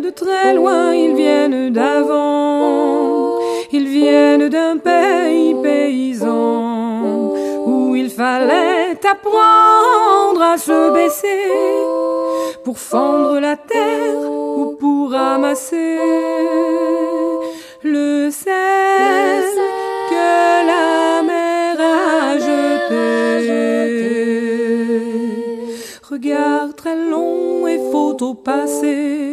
de très loin, ils viennent d'avant, ils viennent d'un pays paysan où il fallait apprendre à se baisser pour fendre la terre ou pour ramasser le sel que la mer a jeté. Regard très long et photo passé,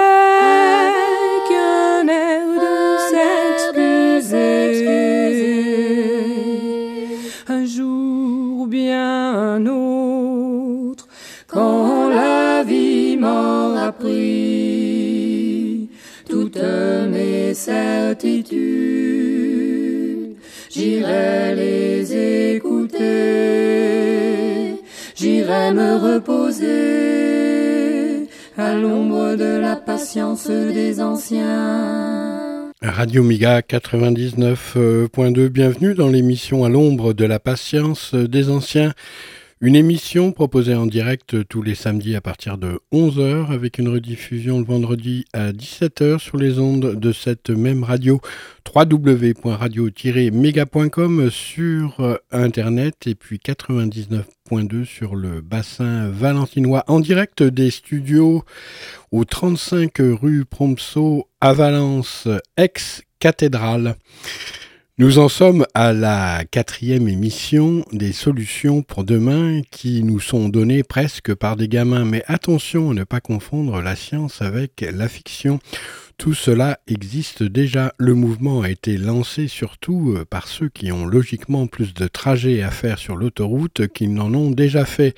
J'irai les écouter, j'irai me reposer à l'ombre de la patience des anciens. Radio Miga 99.2, bienvenue dans l'émission à l'ombre de la patience des anciens. Une émission proposée en direct tous les samedis à partir de 11h avec une rediffusion le vendredi à 17h sur les ondes de cette même radio www.radio-mega.com sur internet et puis 99.2 sur le bassin valentinois en direct des studios au 35 rue Prompso à Valence ex-cathédrale. Nous en sommes à la quatrième émission des solutions pour demain qui nous sont données presque par des gamins. Mais attention à ne pas confondre la science avec la fiction. Tout cela existe déjà. Le mouvement a été lancé surtout par ceux qui ont logiquement plus de trajets à faire sur l'autoroute qu'ils n'en ont déjà fait.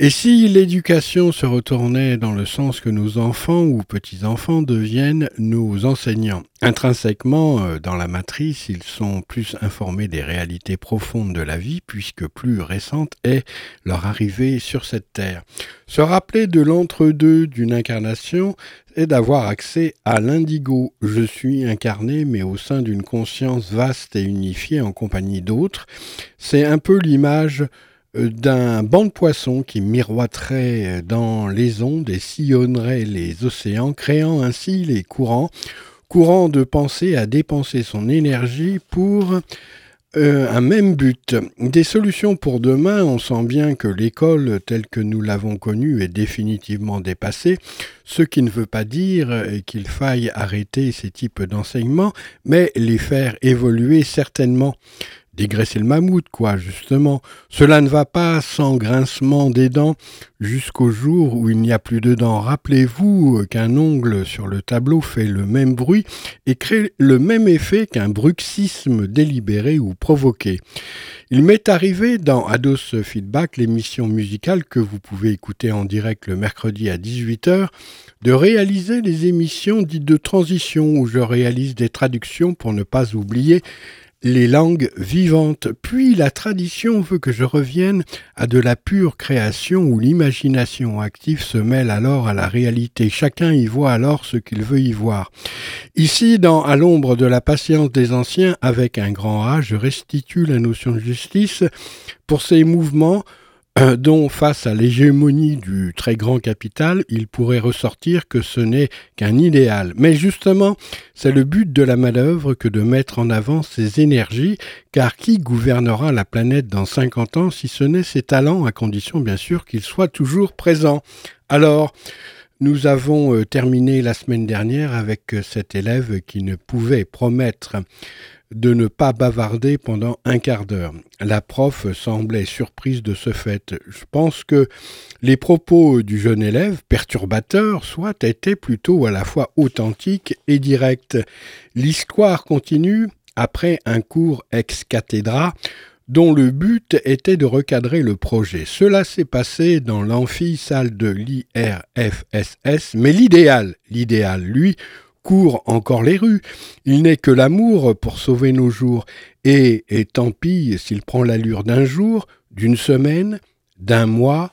Et si l'éducation se retournait dans le sens que nos enfants ou petits-enfants deviennent nos enseignants Intrinsèquement, dans la matrice, ils sont plus informés des réalités profondes de la vie, puisque plus récente est leur arrivée sur cette terre. Se rappeler de l'entre-deux d'une incarnation est d'avoir accès à l'indigo. Je suis incarné, mais au sein d'une conscience vaste et unifiée en compagnie d'autres. C'est un peu l'image d'un banc de poissons qui miroiterait dans les ondes et sillonnerait les océans, créant ainsi les courants, courant de penser à dépenser son énergie pour euh, un même but. Des solutions pour demain, on sent bien que l'école telle que nous l'avons connue est définitivement dépassée, ce qui ne veut pas dire qu'il faille arrêter ces types d'enseignements, mais les faire évoluer certainement dégraisser le mammouth, quoi, justement. Cela ne va pas sans grincement des dents jusqu'au jour où il n'y a plus de dents. Rappelez-vous qu'un ongle sur le tableau fait le même bruit et crée le même effet qu'un bruxisme délibéré ou provoqué. Il m'est arrivé dans Ados Feedback, l'émission musicale que vous pouvez écouter en direct le mercredi à 18h, de réaliser les émissions dites de transition où je réalise des traductions pour ne pas oublier les langues vivantes. Puis la tradition veut que je revienne à de la pure création où l'imagination active se mêle alors à la réalité. Chacun y voit alors ce qu'il veut y voir. Ici, dans À l'ombre de la patience des anciens, avec un grand A, je restitue la notion de justice pour ces mouvements dont, face à l'hégémonie du très grand capital, il pourrait ressortir que ce n'est qu'un idéal. Mais justement, c'est le but de la manœuvre que de mettre en avant ses énergies, car qui gouvernera la planète dans 50 ans si ce n'est ses talents, à condition bien sûr qu'ils soient toujours présents? Alors, nous avons terminé la semaine dernière avec cet élève qui ne pouvait promettre de ne pas bavarder pendant un quart d'heure. La prof semblait surprise de ce fait. Je pense que les propos du jeune élève, perturbateurs, soit étaient plutôt à la fois authentiques et directs. L'histoire continue après un cours ex cathedra dont le but était de recadrer le projet. Cela s'est passé dans l'amphi-salle de l'IRFSS, mais l'idéal, l'idéal, lui, court encore les rues. Il n'est que l'amour pour sauver nos jours. Et, et tant pis s'il prend l'allure d'un jour, d'une semaine, d'un mois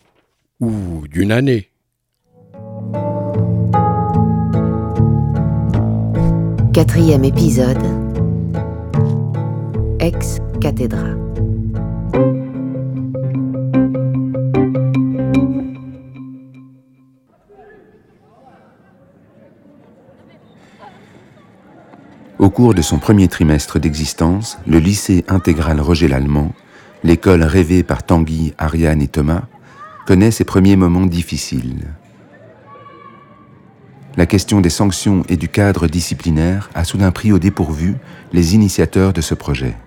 ou d'une année. Quatrième épisode. Ex Cathedra. Au cours de son premier trimestre d'existence, le lycée intégral Roger Lallemand, l'école rêvée par Tanguy, Ariane et Thomas, connaît ses premiers moments difficiles. La question des sanctions et du cadre disciplinaire a soudain pris au dépourvu les initiateurs de ce projet.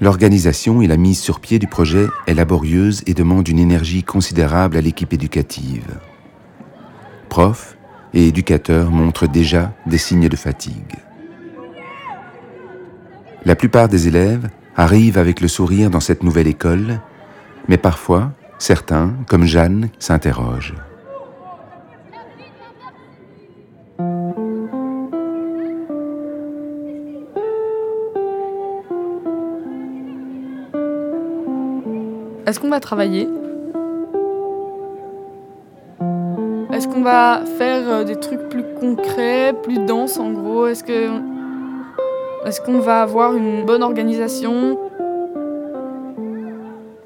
L'organisation et la mise sur pied du projet est laborieuse et demande une énergie considérable à l'équipe éducative. Profs, et éducateurs montrent déjà des signes de fatigue. La plupart des élèves arrivent avec le sourire dans cette nouvelle école, mais parfois, certains, comme Jeanne, s'interrogent. Est-ce qu'on va travailler? Est-ce qu'on va faire euh, des trucs plus concrets, plus denses en gros? Est-ce que qu'on va avoir une bonne organisation?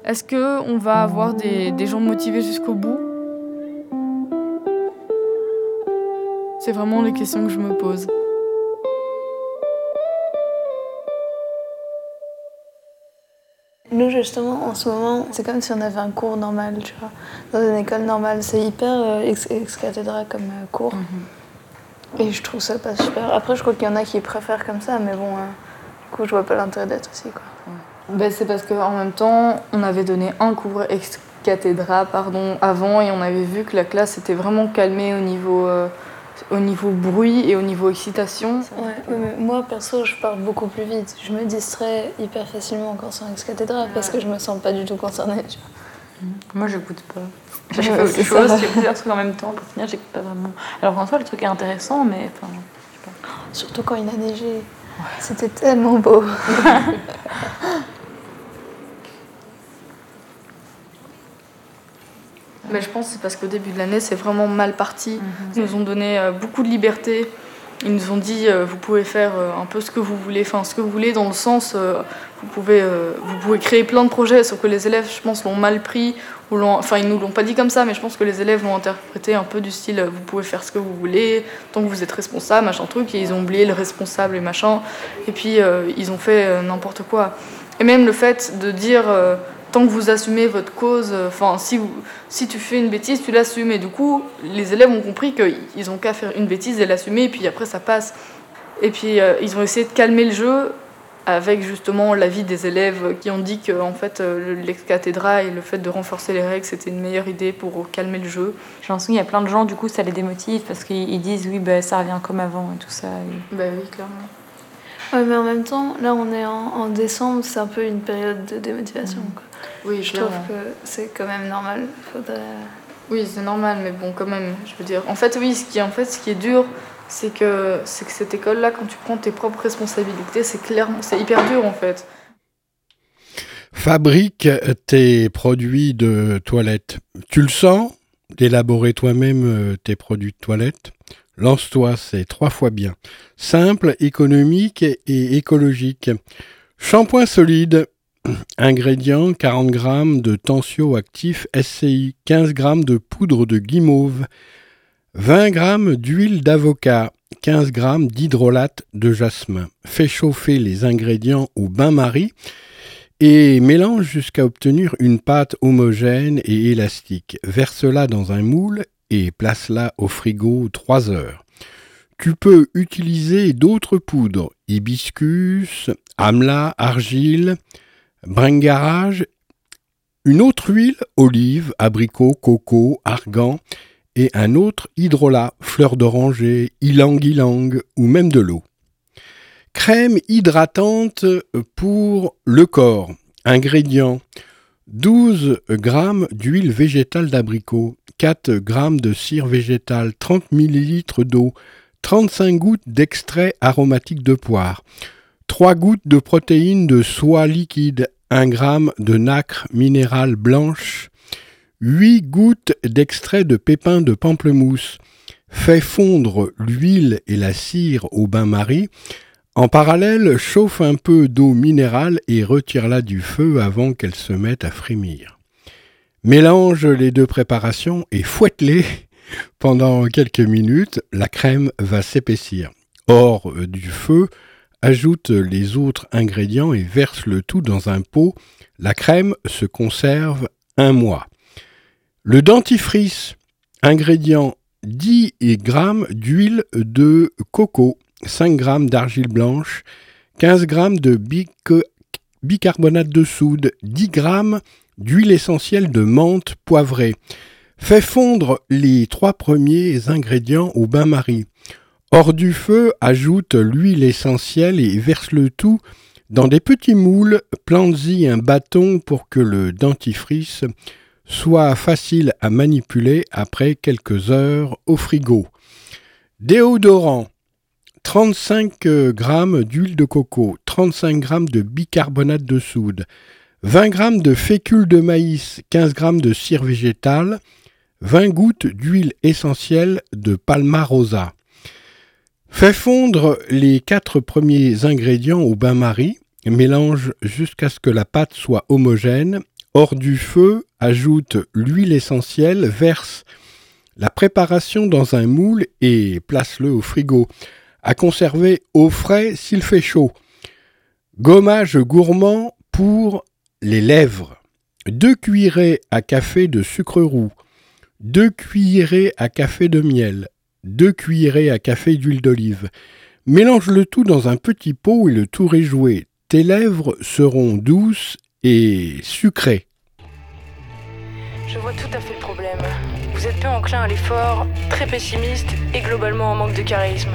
Est-ce qu'on va avoir des, des gens motivés jusqu'au bout? C'est vraiment les questions que je me pose. Nous, justement, en ce moment, c'est comme si on avait un cours normal, tu vois. Dans une école normale, c'est hyper euh, ex, cathédra comme euh, cours. Mhm. Et je trouve ça pas super. Après, je crois qu'il y en a qui préfèrent comme ça, mais bon, euh, du coup, je vois pas l'intérêt d'être aussi, quoi. Ben, c'est parce qu'en même temps, on avait donné un cours ex cathédra, pardon, avant, et on avait vu que la classe s'était vraiment calmée au niveau au niveau bruit et au niveau excitation. Ouais, mais moi perso, je parle beaucoup plus vite. Je me distrais hyper facilement quand c'est en ex-cathédrale parce que je me sens pas du tout concernée. Tu vois. Mmh. Moi, j'écoute pas. J'ai fait autre chose, j'ai plusieurs trucs en même temps. Pour finir, j'écoute pas vraiment. Alors en soi, le truc est intéressant, mais enfin, je sais pas. Surtout quand il a neigé. C'était tellement beau. Mais je pense que c'est parce qu'au début de l'année, c'est vraiment mal parti. Mhm. Ils nous ont donné euh, beaucoup de liberté. Ils nous ont dit, euh, vous pouvez faire euh, un peu ce que vous voulez, enfin ce que vous voulez dans le sens, vous, pouvez, vous pouvez créer plein de projets, sauf que les élèves, je pense, l'ont mal pris. Ou enfin, ils nous l'ont pas dit comme ça, mais je pense que les élèves l'ont interprété un peu du style, vous pouvez faire ce que vous voulez, tant que vous êtes responsable, machin truc. Et ils ont oublié le responsable et machin. Et puis, ils ont fait n'importe quoi. Et même le fait de dire tant que vous assumez votre cause, euh, enfin, si, si tu fais une bêtise, tu l'assumes. Et du coup, les élèves ont compris qu'ils ont qu'à faire une bêtise et l'assumer, et puis après, ça passe. Et puis, euh, ils ont essayé de calmer le jeu avec justement l'avis des élèves qui ont dit que en fait euh, l'ex-cathédra et le fait de renforcer les règles c'était une meilleure idée pour calmer le jeu. J'ai l'impression qu'il y a plein de gens du coup ça les démotive parce qu'ils disent oui bah, ça revient comme avant et tout ça. Bah oui clairement. Ouais, mais en même temps, là on est en, décembre, c'est un peu une période de démotivation. Quoi. Oui, je trouve que c'est quand même normal. Faudrait... Oui, c'est normal, mais bon, quand même, je veux dire. En fait, oui, ce qui, en fait, ce qui est dur, c'est que, c'est que cette école-là, quand tu prends tes propres responsabilités, c'est clairement, c'est hyper dur, en fait. Fabrique tes produits de toilette. Tu le sens d'élaborer toi-même euh, tes produits de toilette Lance-toi, c'est trois fois bien. Simple, économique et écologique. Shampoing solide, Ingrédients 40 g de tensioactif SCI, 15 g de poudre de guimauve, 20 g d'huile d'avocat, 15 g d'hydrolate de jasmin. Fais chauffer les ingrédients au bain-marie et mélange jusqu'à obtenir une pâte homogène et élastique. Verse-la dans un moule et place-la au frigo 3 heures. Tu peux utiliser d'autres poudres, hibiscus, amla, argile, Bringarage, une autre huile, olive, abricot, coco, argan, et un autre hydrolat, fleur d'oranger, ylang-ylang ou même de l'eau. Crème hydratante pour le corps. Ingrédients 12 g d'huile végétale d'abricot, 4 g de cire végétale, 30 ml d'eau, 35 gouttes d'extrait aromatique de poire, 3 gouttes de protéines de soie liquide, 1 g de nacre minérale blanche, 8 gouttes d'extrait de pépins de pamplemousse. fait fondre l'huile et la cire au bain-marie. En parallèle, chauffe un peu d'eau minérale et retire-la du feu avant qu'elle se mette à frémir. Mélange les deux préparations et fouette-les pendant quelques minutes, la crème va s'épaissir. Hors du feu, ajoute les autres ingrédients et verse le tout dans un pot. La crème se conserve un mois. Le dentifrice, ingrédient 10 g d'huile de coco, 5 g d'argile blanche, 15 g de bicarbonate de soude, 10 g d'huile essentielle de menthe poivrée. Fait fondre les trois premiers ingrédients au bain-marie. Hors du feu, ajoute l'huile essentielle et verse le tout dans des petits moules. Plante-y un bâton pour que le dentifrice soit facile à manipuler après quelques heures au frigo. Déodorant 35 g d'huile de coco, 35 g de bicarbonate de soude, 20 g de fécule de maïs, 15 g de cire végétale, 20 gouttes d'huile essentielle de palmarosa. Fais fondre les quatre premiers ingrédients au bain-marie, mélange jusqu'à ce que la pâte soit homogène. Hors du feu, ajoute l'huile essentielle, verse la préparation dans un moule et place-le au frigo. À conserver au frais s'il fait chaud. Gommage gourmand pour les lèvres. Deux cuillerées à café de sucre roux. 2 cuillerées à café de miel, 2 cuillerées à café d'huile d'olive. Mélange le tout dans un petit pot et le tour est joué. Tes lèvres seront douces et sucrées. Je vois tout à fait le problème. Vous êtes peu enclin à l'effort, très pessimiste et globalement en manque de charisme.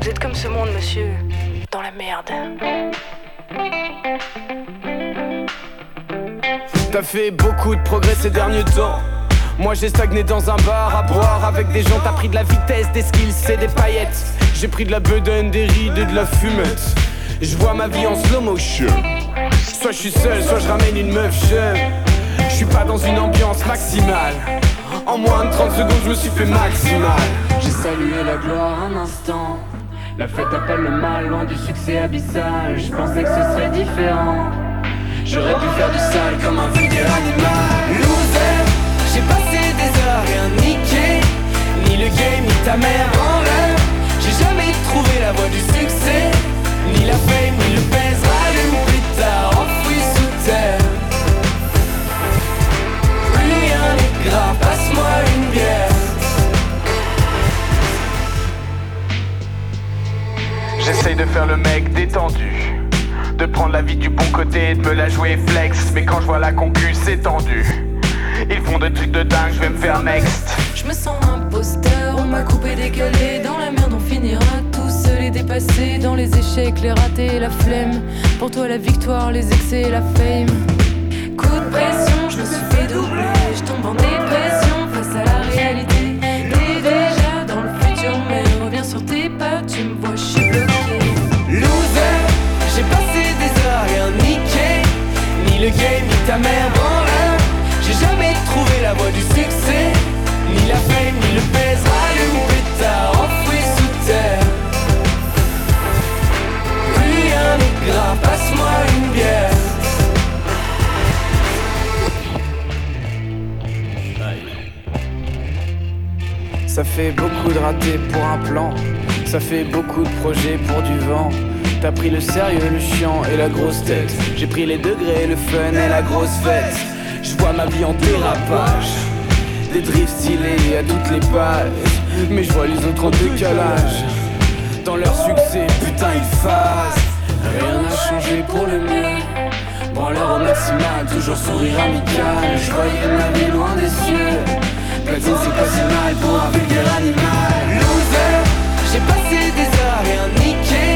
Vous êtes comme ce monde, monsieur, dans la merde. T'as fait beaucoup de progrès ces derniers temps. Moi j'ai stagné dans un bar à boire avec des gens, t'as pris de la vitesse, des skills et des paillettes. J'ai pris de la bedaine, des rides et de la fumette. Je vois ma vie en slow motion. Soit je suis seul, soit je ramène une meuf jeune. Je suis pas dans une ambiance maximale. En moins de 30 secondes, je me suis fait maximal. J'ai salué la gloire un instant. La fête appelle le mal, loin du succès abyssal. Je pensais que ce serait différent. J'aurais pu faire du sale comme un vulgaire animal. Rien niqué Ni le game, ni ta mère en l'air J'ai jamais trouvé la voie du succès Ni la fame, ni le pèse. Rallume plus tard, enfoui sous terre. Rien n'est grave, passe-moi une bière. J'essaye de faire le mec détendu. De prendre la vie du bon côté de me la jouer flex. Mais quand je vois la concu c'est tendu ils font des trucs de dingue, je vais me faire next. Je me sens imposteur, on m'a coupé, décalé. Dans la merde, on finira tous les dépasser. Dans les échecs, les ratés, la flemme. Pour toi, la victoire, les excès, la fame. Coup de pression, je me suis fait doubler. Je tombe en dépression face à la réalité. T'es déjà dans le futur, mais reviens sur tes pas. Tu me vois, je suis bloqué. Loser, j'ai passé des heures rien niqué. Ni le game, ni ta mère Ni la pèse sous terre. Passe-moi une bière. Ça fait beaucoup de ratés pour un plan. Ça fait beaucoup de projets pour du vent. T'as pris le sérieux, le chiant et la grosse tête. J'ai pris les degrés, le fun et la grosse fête. Je vois ma vie en dérapage Des drifts stylés à toutes les pages. Mais je vois les autres en décalage. Dans leur succès, putain ils phasent Rien n'a changé pour le mieux. Branleur au maximal, toujours sourire amical. Je voyais ma vie loin des cieux. Platine c'est pas si mal pour un vulgaire animal. Loser, j'ai passé des heures rien niqué.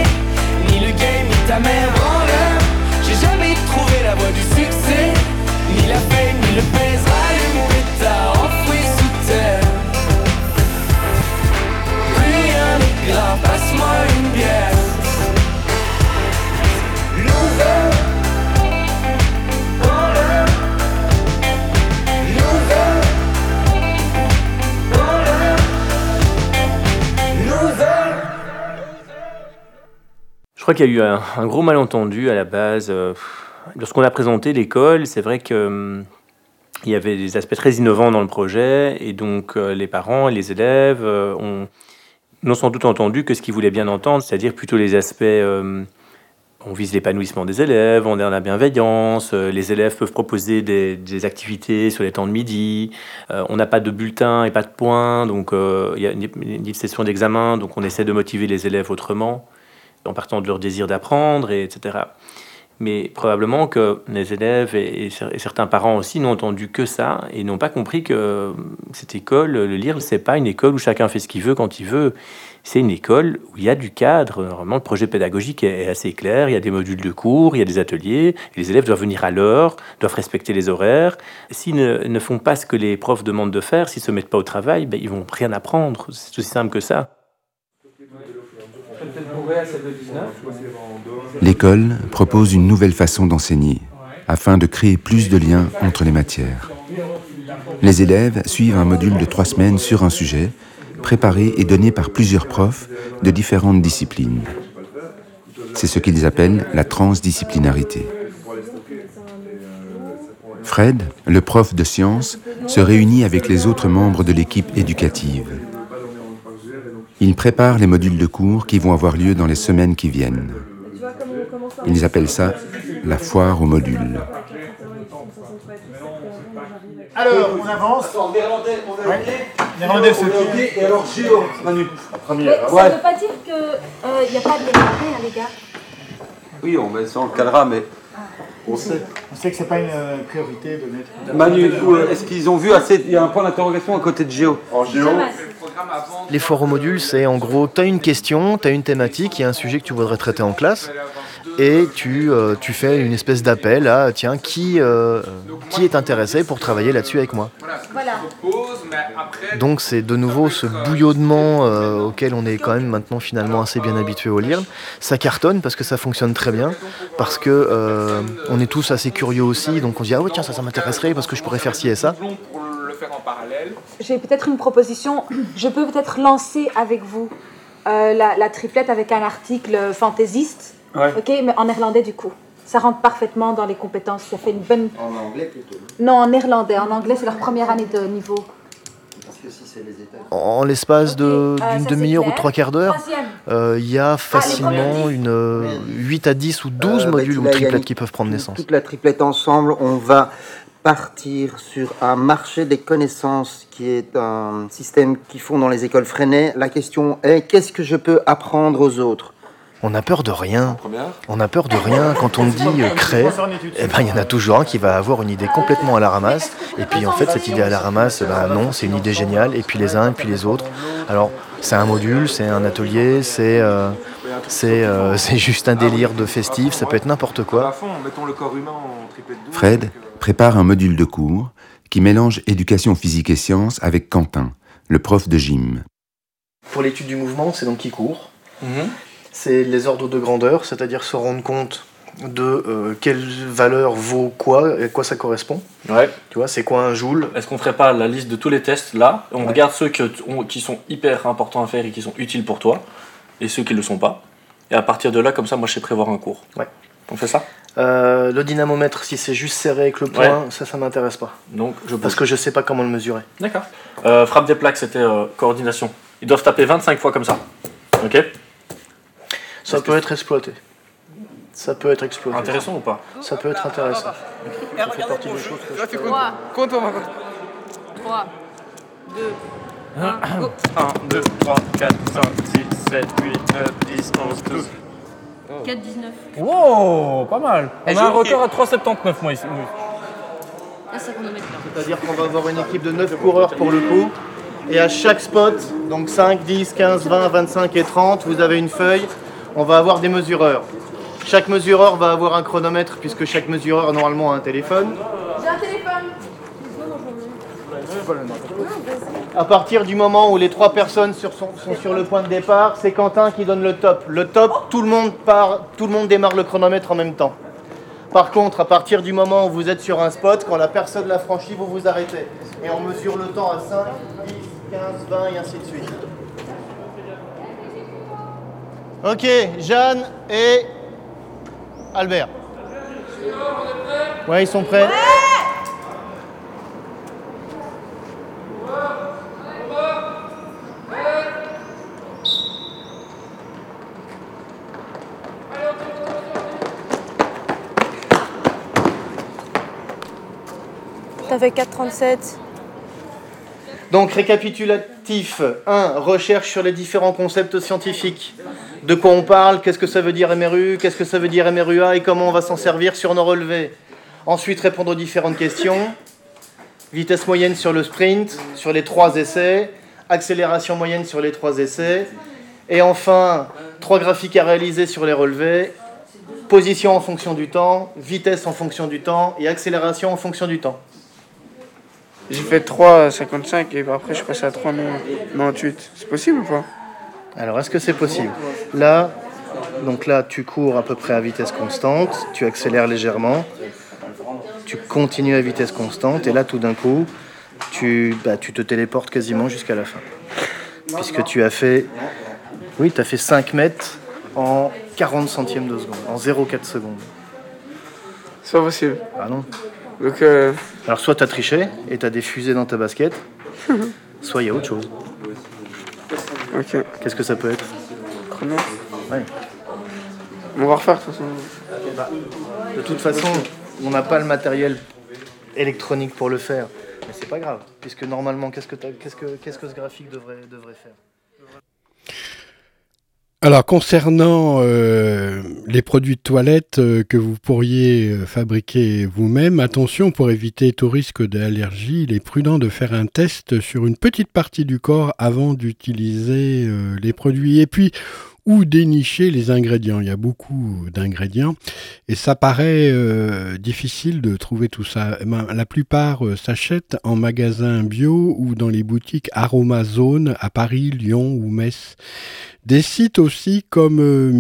Ni le game, ni ta mère en l'air. J'ai jamais trouvé la voie du succès. Ni la fame, ni le pèse, passe-moi une bière. Je crois qu'il y a eu un, gros malentendu à la base. Euh, lorsqu'on a présenté l'école, c'est vrai que hum, il y avait des aspects très innovants dans le projet et donc euh, les parents et les élèves euh, ont, n'ont sans doute entendu que ce qu'ils voulaient bien entendre, c'est-à-dire plutôt les aspects on vise l'épanouissement des élèves, on est dans la bienveillance, euh, les élèves peuvent proposer des, activités sur les temps de midi, euh, on n'a pas de bulletin et pas de points, donc euh, il y a une, une session d'examen, donc on essaie de motiver les élèves autrement, en partant de leur désir d'apprendre, etc. Mais probablement que les élèves et, certains parents aussi n'ont entendu que ça et n'ont pas compris que cette école, le lire, c'est pas une école où chacun fait ce qu'il veut quand il veut. C'est une école où il y a du cadre. Normalement, le projet pédagogique est assez clair. Il y a des modules de cours, il y a des ateliers. Les élèves doivent venir à l'heure, doivent respecter les horaires. S'ils ne, font pas ce que les profs demandent de faire, s'ils se mettent pas au travail, ben, ils vont rien apprendre. C'est aussi simple que ça. L'école propose une nouvelle façon d'enseigner afin de créer plus de liens entre les matières. Les élèves suivent un module de trois semaines sur un sujet, préparé et donné par plusieurs profs de différentes disciplines. C'est ce qu'ils appellent la transdisciplinarité. Fred, le prof de sciences, se réunit avec les autres membres de l'équipe éducative. Ils préparent les modules de cours qui vont avoir lieu dans les semaines qui viennent. Ils appellent ça la foire aux modules. Alors, on avance. Attends, néerlandais, on a oublié. Néerlandais, c'est Et alors, Géo, Manu, première. Ça ne veut pas dire qu'il n'y euh, a pas de néerlandais, hein, les gars? Oui, on met ça en cadra, mais on sait. On sait que c'est pas une euh, priorité de mettre. Manu, est-ce qu'ils ont vu assez Il y a un point d'interrogation à côté de Géo. En Géo. Les foires aux modules, c'est en gros, tu as une question, tu as une thématique, il y a un sujet que tu voudrais traiter en classe, et tu, euh, tu fais une espèce d'appel à, tiens, qui, qui est intéressé pour travailler là-dessus avec moi Donc c'est de nouveau ce bouillonnement auquel on est quand même maintenant finalement assez bien habitué au lire. Ça cartonne parce que ça fonctionne très bien, parce que on est tous assez curieux aussi, donc on se dit ah ouais tiens ça ça m'intéresserait parce que je pourrais faire ci et ça. J'ai peut-être une proposition. Je peux peut-être lancer avec vous euh, la, triplette avec un article fantaisiste, ok, mais en néerlandais du coup. Ça rentre parfaitement dans les compétences. Ça fait une bonne. En anglais plutôt. Non, en néerlandais. En anglais, c'est leur première année de niveau. En l'espace de, euh, d'une demi-heure ou trois quarts d'heure, euh, il y a ah, facilement une 8 à 10 ou 12 euh, modules ou triplettes qui peuvent prendre naissance. Toute la triplette ensemble, on va partir sur un marché des connaissances qui est un système qu'ils font dans les écoles freinées. La question est qu'est-ce que je peux apprendre aux autres? On a peur de rien. On a peur de rien. Quand on dit euh, crée, eh ben, il y en a toujours un qui va avoir une idée complètement à la ramasse. Et puis en fait, cette idée à la ramasse, ben, non, c'est une idée géniale. Et puis les uns, et puis les autres. Alors, c'est un module, c'est un atelier, c'est euh, euh, c'est juste un délire de festif, ça peut être n'importe quoi. Fred prépare un module de cours qui mélange éducation physique et sciences avec Quentin, le prof de gym. Pour l'étude du mouvement, c'est donc qui court. Mhm c'est les ordres de grandeur, c'est-à-dire se rendre compte de euh, quelle valeur vaut quoi et à quoi ça correspond. Ouais. Tu vois, c'est quoi un joule? Est-ce qu'on ferait pas la liste de tous les tests là? On regarde ceux qui sont hyper importants à faire et qui sont utiles pour toi, et ceux qui ne le sont pas. Et à partir de là, comme ça, moi je sais prévoir un cours. Ouais. On fait ça? Euh, Le dynamomètre, si c'est juste serré avec le point, ça, ça m'intéresse pas. Donc, je Parce que je sais pas comment le mesurer. D'accord. Euh, frappe des plaques, c'était coordination. Ils doivent taper 25 fois comme ça. Ok? Ça peut être exploité. Ça peut être exploité. Intéressant ou pas Ça peut être intéressant. Ça fait partie des choses que je 3. Compte, 3, 2, 1, 1, 2, 3, 4, 5, 6, 7, 8, 9, 10, 11, 12. 4, 19. Wow, pas mal. On a un record à 3,79 moi ici. C'est-à-dire qu'on va avoir une équipe de 9 coureurs pour le coup. Et à chaque spot, donc 5, 10, 15, 20, 25 et 30, vous avez une feuille on va avoir des mesureurs. Chaque mesureur va avoir un chronomètre puisque chaque mesureur normalement a un téléphone. J'ai un téléphone. À partir du moment où les trois personnes sont, sur le point de départ, c'est Quentin qui donne le top. Le top, tout le monde part, tout le monde démarre le chronomètre en même temps. Par contre, à partir du moment où vous êtes sur un spot, quand la personne l'a franchi, vous vous arrêtez. Et on mesure le temps à 5, 10, 15, 20 et ainsi de suite. Ok, Jeanne et Albert. Ouais, ils sont prêts. T'as fait 4,37. Donc récapitulatif 1. Recherche sur les différents concepts scientifiques. De quoi on parle, qu'est-ce que ça veut dire MRU, qu'est-ce que ça veut dire MRUA et comment on va s'en servir sur nos relevés. Ensuite répondre aux différentes questions. Vitesse moyenne sur le sprint, sur les trois essais. Accélération moyenne sur les trois essais. Et enfin, trois graphiques à réaliser sur les relevés. Position en fonction du temps, vitesse en fonction du temps et accélération en fonction du temps. J'ai fait 3,55 et après je suis passé à 3,98. C'est possible ou pas? Alors, est-ce que c'est possible? Là, donc là, tu cours à peu près à vitesse constante, tu accélères légèrement, tu continues à vitesse constante, et là, tout d'un coup, tu, bah, tu te téléportes quasiment jusqu'à la fin. Puisque tu as fait, oui, tu as fait 5 mètres en 40 centièmes de seconde, en 0,4 secondes. C'est pas possible. Ah non. Donc, euh, Alors, soit tu as triché et tu as des fusées dans ta basket, soit il y a autre chose. Ok. Qu'est-ce que ça peut être Chrono Ouais. On va refaire de toute façon. De toute façon, on n'a pas le matériel électronique pour le faire. Mais c'est pas grave, puisque normalement, qu'est-ce que, qu'est-ce que, qu'est-ce que ce graphique devrait, devrait faire? Alors concernant euh, les produits de toilette euh, que vous pourriez euh, fabriquer vous-même, attention pour éviter tout risque d'allergie, il est prudent de faire un test sur une petite partie du corps avant d'utiliser les produits. Et puis où dénicher les ingrédients. Il y a beaucoup d'ingrédients et ça paraît euh, difficile de trouver tout ça. Eh ben, la plupart euh, s'achètent en magasin bio ou dans les boutiques Aromazone à Paris, Lyon ou Metz. Des sites aussi comme euh,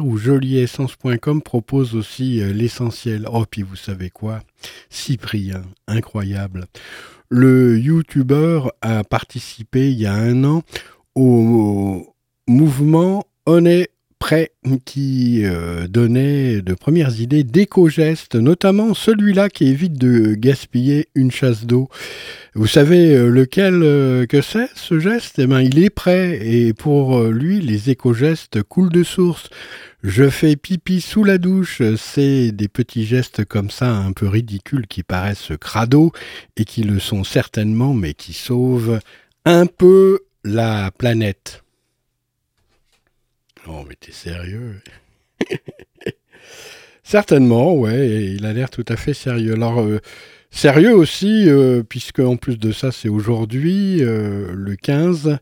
ou joliessence.com proposent aussi euh, l'essentiel. Oh, puis vous savez quoi? Cyprien, incroyable. Le youtubeur a participé il y a un an au mouvement On est prêt qui euh, donnait de premières idées d'éco-gestes, notamment celui-là qui évite de gaspiller une chasse d'eau. Vous savez euh, lequel euh, que c'est ce geste? Eh ben, il est prêt et pour lui, les éco-gestes coulent de source. Je fais pipi sous la douche, c'est des petits gestes comme ça un peu ridicules qui paraissent crado et qui le sont certainement, mais qui sauvent un peu la planète. Oh, mais t'es sérieux? Certainement, ouais, il a l'air tout à fait sérieux. Alors, euh, sérieux aussi, euh, puisque en plus de ça, c'est aujourd'hui, euh, le 15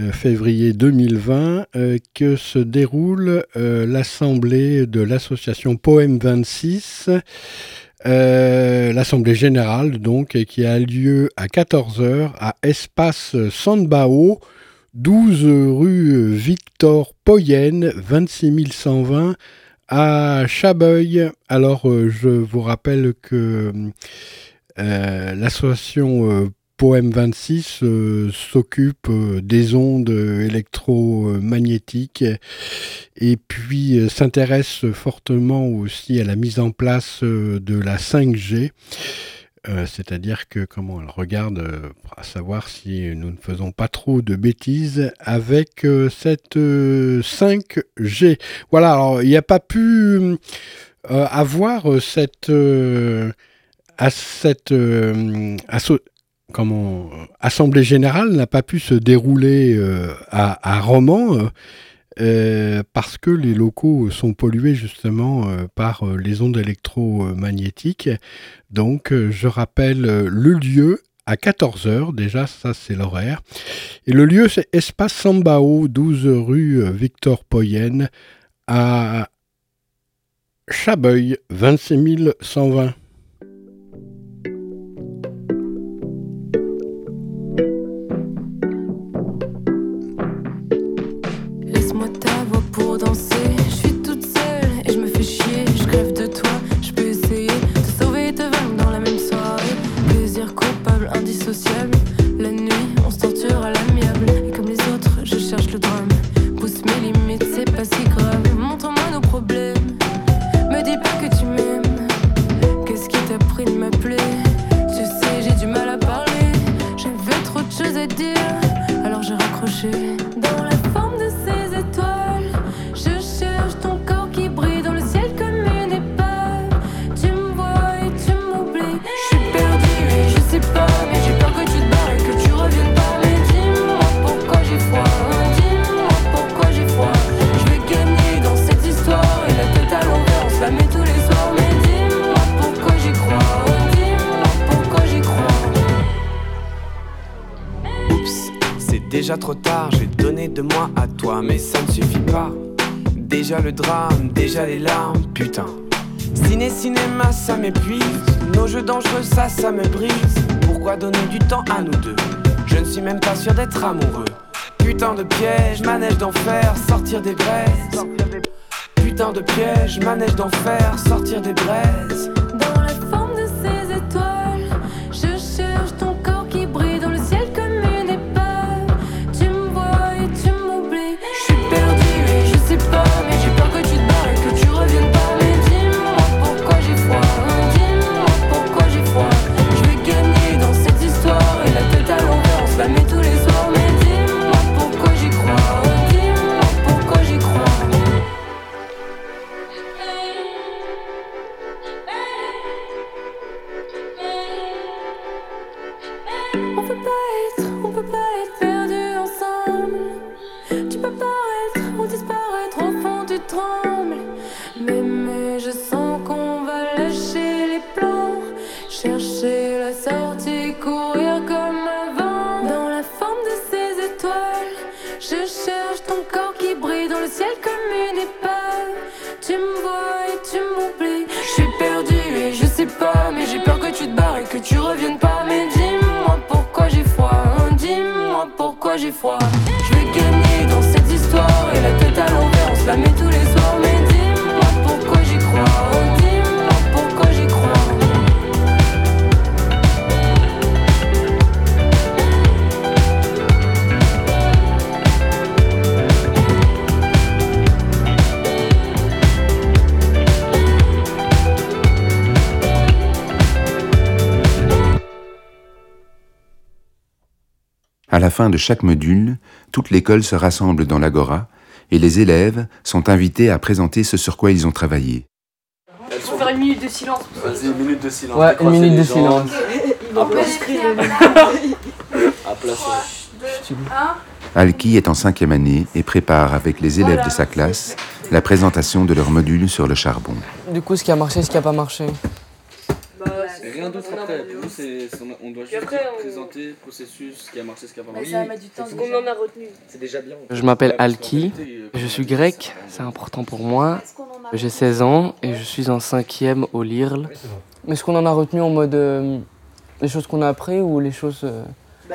euh, février 2020, euh, que se déroule l'assemblée de l'association Poème 26. Euh, l'Assemblée générale, donc, qui a lieu à 14h à Espace Sandbao, 12 rue Victor Poyenne, 26 120 à Chabeuil. Alors, euh, je vous rappelle que euh, l'association Poème 26 euh, s'occupe euh, des ondes électromagnétiques et puis euh, s'intéresse fortement aussi à la mise en place de la 5G. Euh, c'est-à-dire que comment elle regarde à savoir si nous ne faisons pas trop de bêtises avec cette euh, 5G. Voilà, alors il n'y a pas pu avoir cette, à cette euh, assemblée générale n'a pas pu se dérouler euh, à, Romans. euh, parce que les locaux sont pollués justement par les ondes électromagnétiques. Donc je rappelle le lieu à 14h, déjà ça c'est l'horaire. Et le lieu c'est Espace Sambao, 12 rue Victor Poyenne à Chabeuil, 26 120. Fin de chaque module, toute l'école se rassemble dans l'agora et les élèves sont invités à présenter ce sur quoi ils ont travaillé. Il faut faire une minute de silence. Vas-y, une minute de silence. Ouais, une minute de gens. silence. On peut écrire. À placer. Alki est en cinquième année et prépare avec les élèves de sa classe la présentation de leur module sur le charbon. Du coup, ce qui a marché, ce qui a pas marché. Rien d'autre après. C'est- on doit juste après, on- présenter le processus, ce qui a marché, ce qui a pas marché. ça va mettre du temps. Ce qu'on en a retenu. C'est déjà bien. Je m'appelle Alki, je suis grec, c'est important pour moi. J'ai 16 ans et je suis en cinquième au LIRL. Mais ce qu'on en a retenu en mode euh, les choses qu'on a appris ou les choses euh,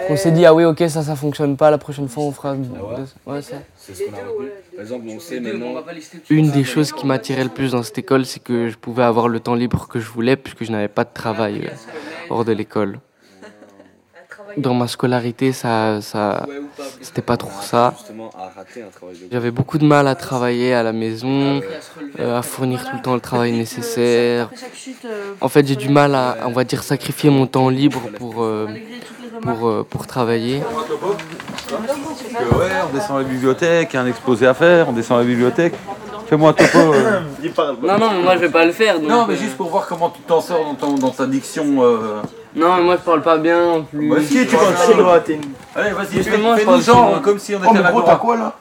qu'on s'est dit ah oui ok ça ça fonctionne pas la prochaine fois on fera ouais, ça. C'est ce qu'on a retenu. Par exemple, on sait maintenant. Une des choses qui m'attirait le plus dans cette école c'est que je pouvais avoir le temps libre que je voulais puisque je n'avais pas de travail euh, hors de l'école. Dans ma scolarité ça ça c'était pas trop ça. J'avais beaucoup de mal à travailler à la maison, euh, à fournir tout le temps le travail nécessaire. En fait, j'ai du mal à, on va dire, sacrifier mon temps libre pour, euh, pour, euh, pour travailler. Ouais, on descend à la bibliothèque, un exposé à faire, on descend à la bibliothèque. Fais-moi un topo. euh. Non, non, mais moi je vais pas le faire. donc, Non, mais euh, juste pour voir comment tu t'en sors dans, ton- dans ta diction. euh. Non, mais moi je parle pas bien en plus. Bah, si, tu parles chinois, t'es une- Allez, vas-y, Justement, fais- je fais-nous parle genre comme si on était Oh, mais à la gros, Gora. t'as quoi, là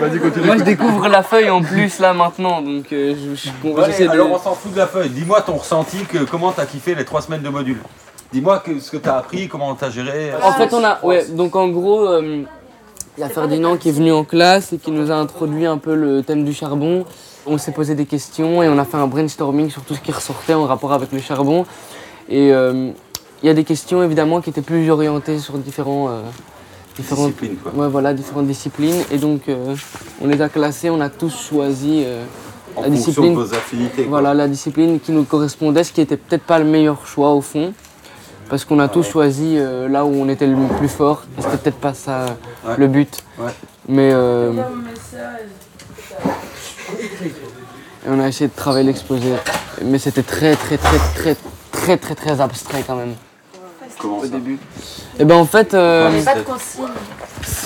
Vas-y, continue. Moi je découvre la feuille en plus là maintenant, donc euh, je, je- Allez, j'essaie de. alors on s'en fout de la feuille. Dis-moi ton ressenti, que, comment t'as kiffé les trois semaines de module. Dis-moi que- ce que t'as appris, comment t'as géré. En fait, on a, ouais, donc en gros, euh, il y a Ferdinand qui est venu en classe et qui nous a introduit un peu le thème du charbon. On s'est posé des questions et on a fait un brainstorming sur tout ce qui ressortait en rapport avec le charbon. Et euh, il y a des questions évidemment qui étaient plus orientées sur différents, euh, différentes, Disciplines, quoi. Ouais, voilà, différentes disciplines. Et donc, euh, on les a classés, on a tous choisi euh, En la discipline. de vos affinités, quoi. Voilà, la discipline qui nous correspondait, ce qui était peut-être pas le meilleur choix au fond. Parce qu'on a tous choisi euh, là où on était le plus fort. Et c'était peut-être pas ça Ouais. le but. Ouais. Mais euh, et on a essayé de travailler l'exposé. Mais c'était très très très très très très très abstrait quand même. Comment au début Et ben en fait. Euh, pas de consigne.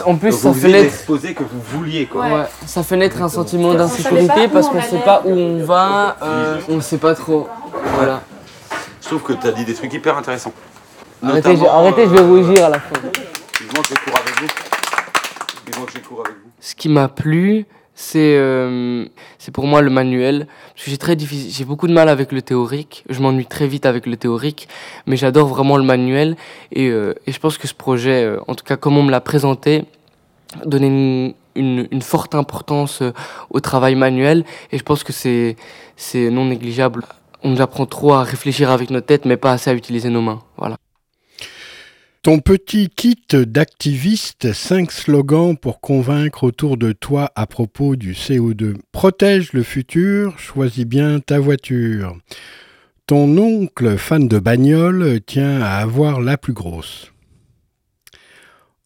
En plus, Donc ça vous fait naître. que vous vouliez quoi. Ouais, ça fait naître un sentiment d'insécurité parce qu'on on sait pas où on va, euh, on sait pas trop. Voilà. Je trouve que tu as dit des trucs hyper intéressants. Arrêtez, je, arrêtez, je vais euh, rougir à la fin. Vivement que je cours avec vous. Vivement que je cours avec vous. Ce qui m'a plu, c'est euh, c'est pour moi le manuel. Parce que j'ai très difficile, j'ai beaucoup de mal avec le théorique. Je m'ennuie très vite avec le théorique, mais j'adore vraiment le manuel. Et, euh, et je pense que ce projet, euh, en tout cas comme on me l'a présenté, donnait une, une, une forte importance euh, au travail manuel. Et je pense que c'est c'est non négligeable. On nous apprend trop à réfléchir avec nos têtes, mais pas assez à utiliser nos mains. Voilà. Ton petit kit d'activiste, 5 slogans pour convaincre autour de toi à propos du CO2. Protège le futur, choisis bien ta voiture. Ton oncle, fan de bagnole, tient à avoir la plus grosse.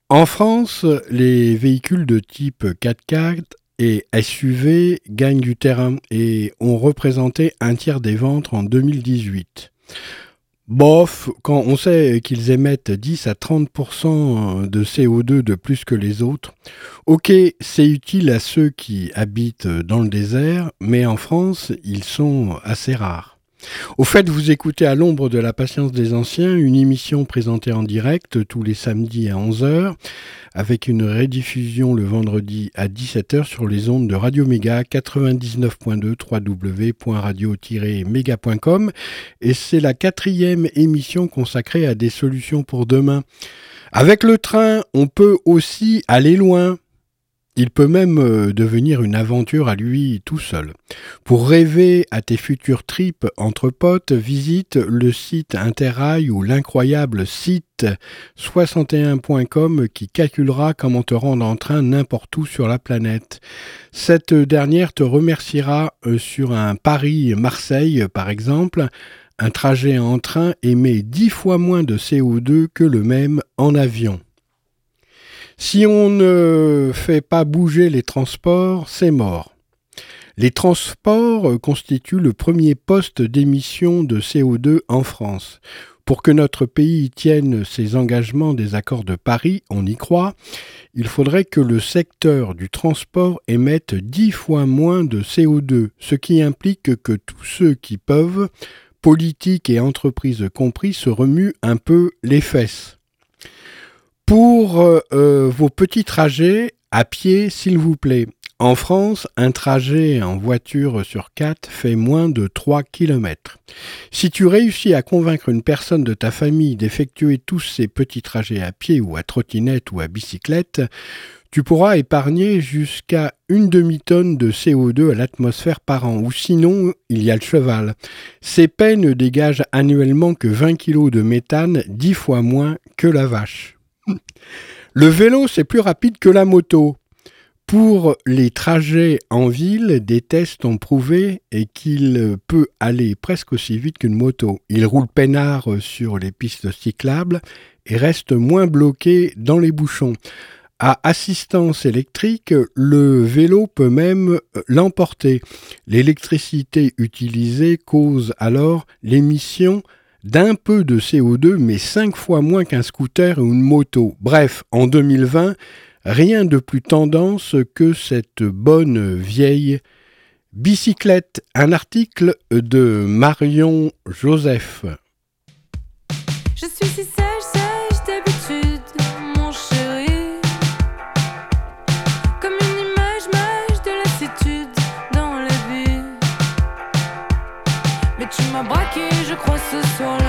En France, les véhicules de type 4x4 et SUV gagnent du terrain et ont représenté un tiers des ventes en 2018. Bof, quand on sait qu'ils émettent 10 à 30% de CO2 de plus que les autres, ok, c'est utile à ceux qui habitent dans le désert, mais en France, ils sont assez rares. Au fait, vous écoutez à l'ombre de la patience des anciens, une émission présentée en direct tous les samedis à 11h, avec une rediffusion le vendredi à 17h sur les ondes de Radio Méga 99.2 www.radio-méga.com et c'est la quatrième émission consacrée à des solutions pour demain. Avec le train, on peut aussi aller loin. Il peut même euh, devenir une aventure à lui tout seul. Pour rêver à tes futurs trips entre potes, visite le site Interrail ou l'incroyable site 61.com qui calculera comment te rendre en train n'importe où sur la planète. Cette dernière te remerciera euh, sur un Paris-Marseille par exemple. Un trajet en train émet 10 fois moins de CO2 que le même en avion. Si on ne fait pas bouger les transports, c'est mort. Les transports constituent le premier poste d'émission de CO2 en France. Pour que notre pays tienne ses engagements des accords de Paris, on y croit, il faudrait que le secteur du transport émette 10 fois moins de CO2, ce qui implique que tous ceux qui peuvent, politiques et entreprises compris, se remuent un peu les fesses. Pour euh, euh, vos petits trajets, à pied, s'il vous plaît. En France, un trajet en voiture sur 4 fait moins de 3 km. Si tu réussis à convaincre une personne de ta famille d'effectuer tous ces petits trajets à pied ou à trottinette ou à bicyclette, tu pourras épargner jusqu'à une demi-tonne de CO2 à l'atmosphère par an. Ou sinon, il y a le cheval. Ces pets ne dégagent annuellement que 20 kg de méthane, 10 fois moins que la vache. Le vélo, c'est plus rapide que la moto. Pour les trajets en ville, des tests ont prouvé qu'il peut aller presque aussi vite qu'une moto. Il roule peinard sur les pistes cyclables et reste moins bloqué dans les bouchons. À assistance électrique, le vélo peut même l'emporter. L'électricité utilisée cause alors l'émission d'un peu de CO2, mais cinq fois moins qu'un scooter ou une moto. Bref, en 2020, rien de plus tendance que cette bonne vieille bicyclette. Un article de Marion Joseph. Je crois, ce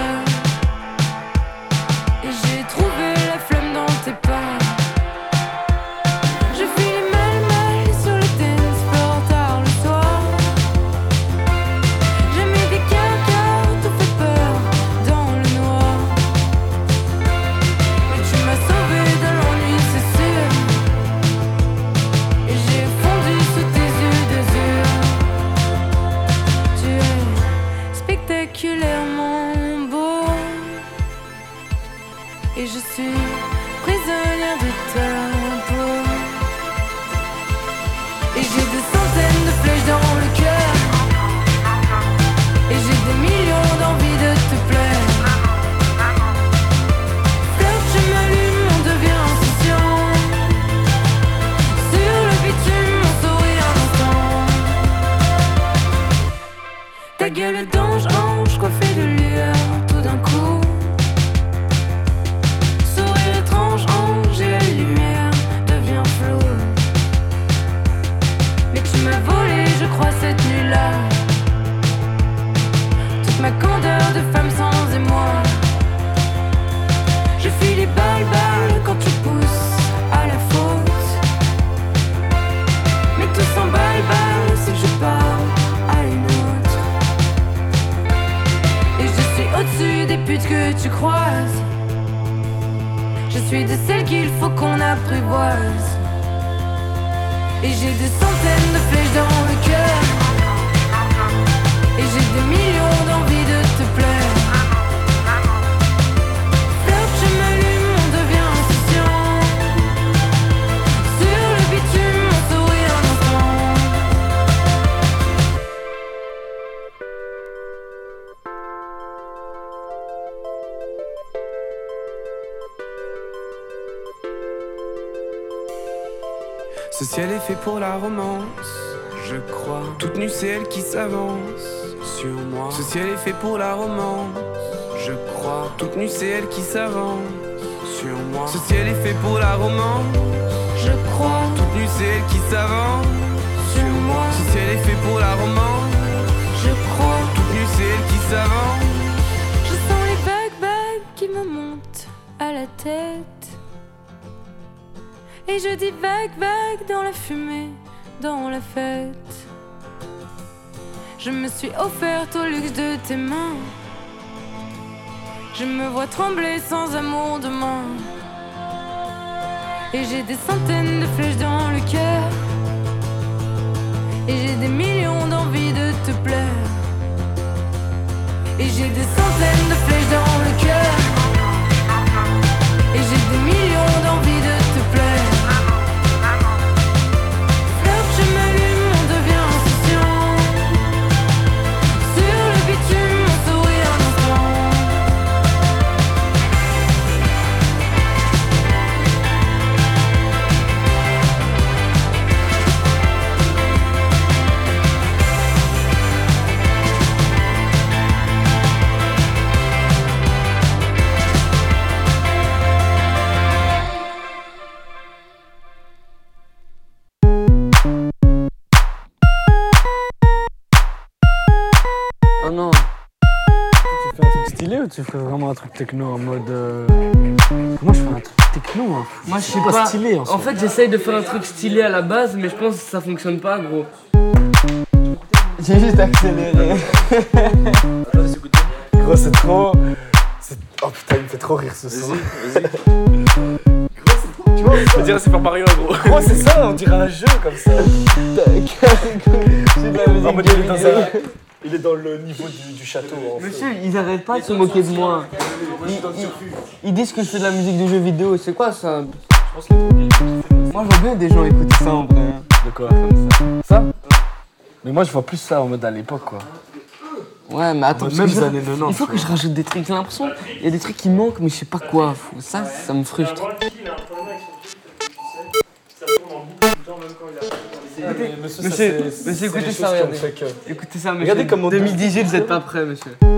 ciel est fait pour la romance, je crois. Toute nue, c'est elle qui s'avance sur moi. Ce ciel est fait pour la romance, je crois. Toute nue, c'est elle qui s'avance sur moi. Ce ciel est fait pour la romance, je crois. Toute nue, c'est elle qui s'avance. Je sens les vagues qui me montent à la tête. Et je dis vague, vague dans la fumée, dans la fête. Je me suis offerte au luxe de tes mains. Je me vois trembler sans amour demain. Et j'ai des centaines de flèches dans le cœur. Et j'ai des millions d'envies de te plaire. Et j'ai des centaines de flèches dans le cœur. Et j'ai des millions d'envies de tu fais vraiment un truc techno en mode. euh, Moi je fais un truc techno. Hein. Moi je sais pas, pas. stylé en, En fait j'essaye de faire un truc stylé à la base mais je pense que ça fonctionne pas gros. J'ai juste accéléré. Gros, c'est trop. c'est- Oh putain, il me fait trop rire ce son. Vas-y, vas-y. Tu vois, On dirait Super Mario en gros. Gros, c'est ça, on dirait un jeu comme ça. J'ai de la musique En mode, il est dans le niveau du, du château. En fait. Monsieur, ils arrêtent pas de se moquer de moi. Ils, ils- ils disent que je fais de la musique de jeux vidéo, c'est quoi ça? Moi je vois bien des gens écouter ça en vrai. De quoi? Comme ça? Ça Mais moi je vois plus ça en mode à l'époque quoi. Ouais, mais attends, Même parce que je- années 90, il faut que je rajoute des trucs. J'ai l'impression il y a des trucs qui manquent, mais je sais pas quoi. Faut- Ça, ça me frustre. Monsieur, écoutez ça, regardez. fait que- Écoutez ça, monsieur. Regardez comment 2018, vous êtes pas prêt, monsieur.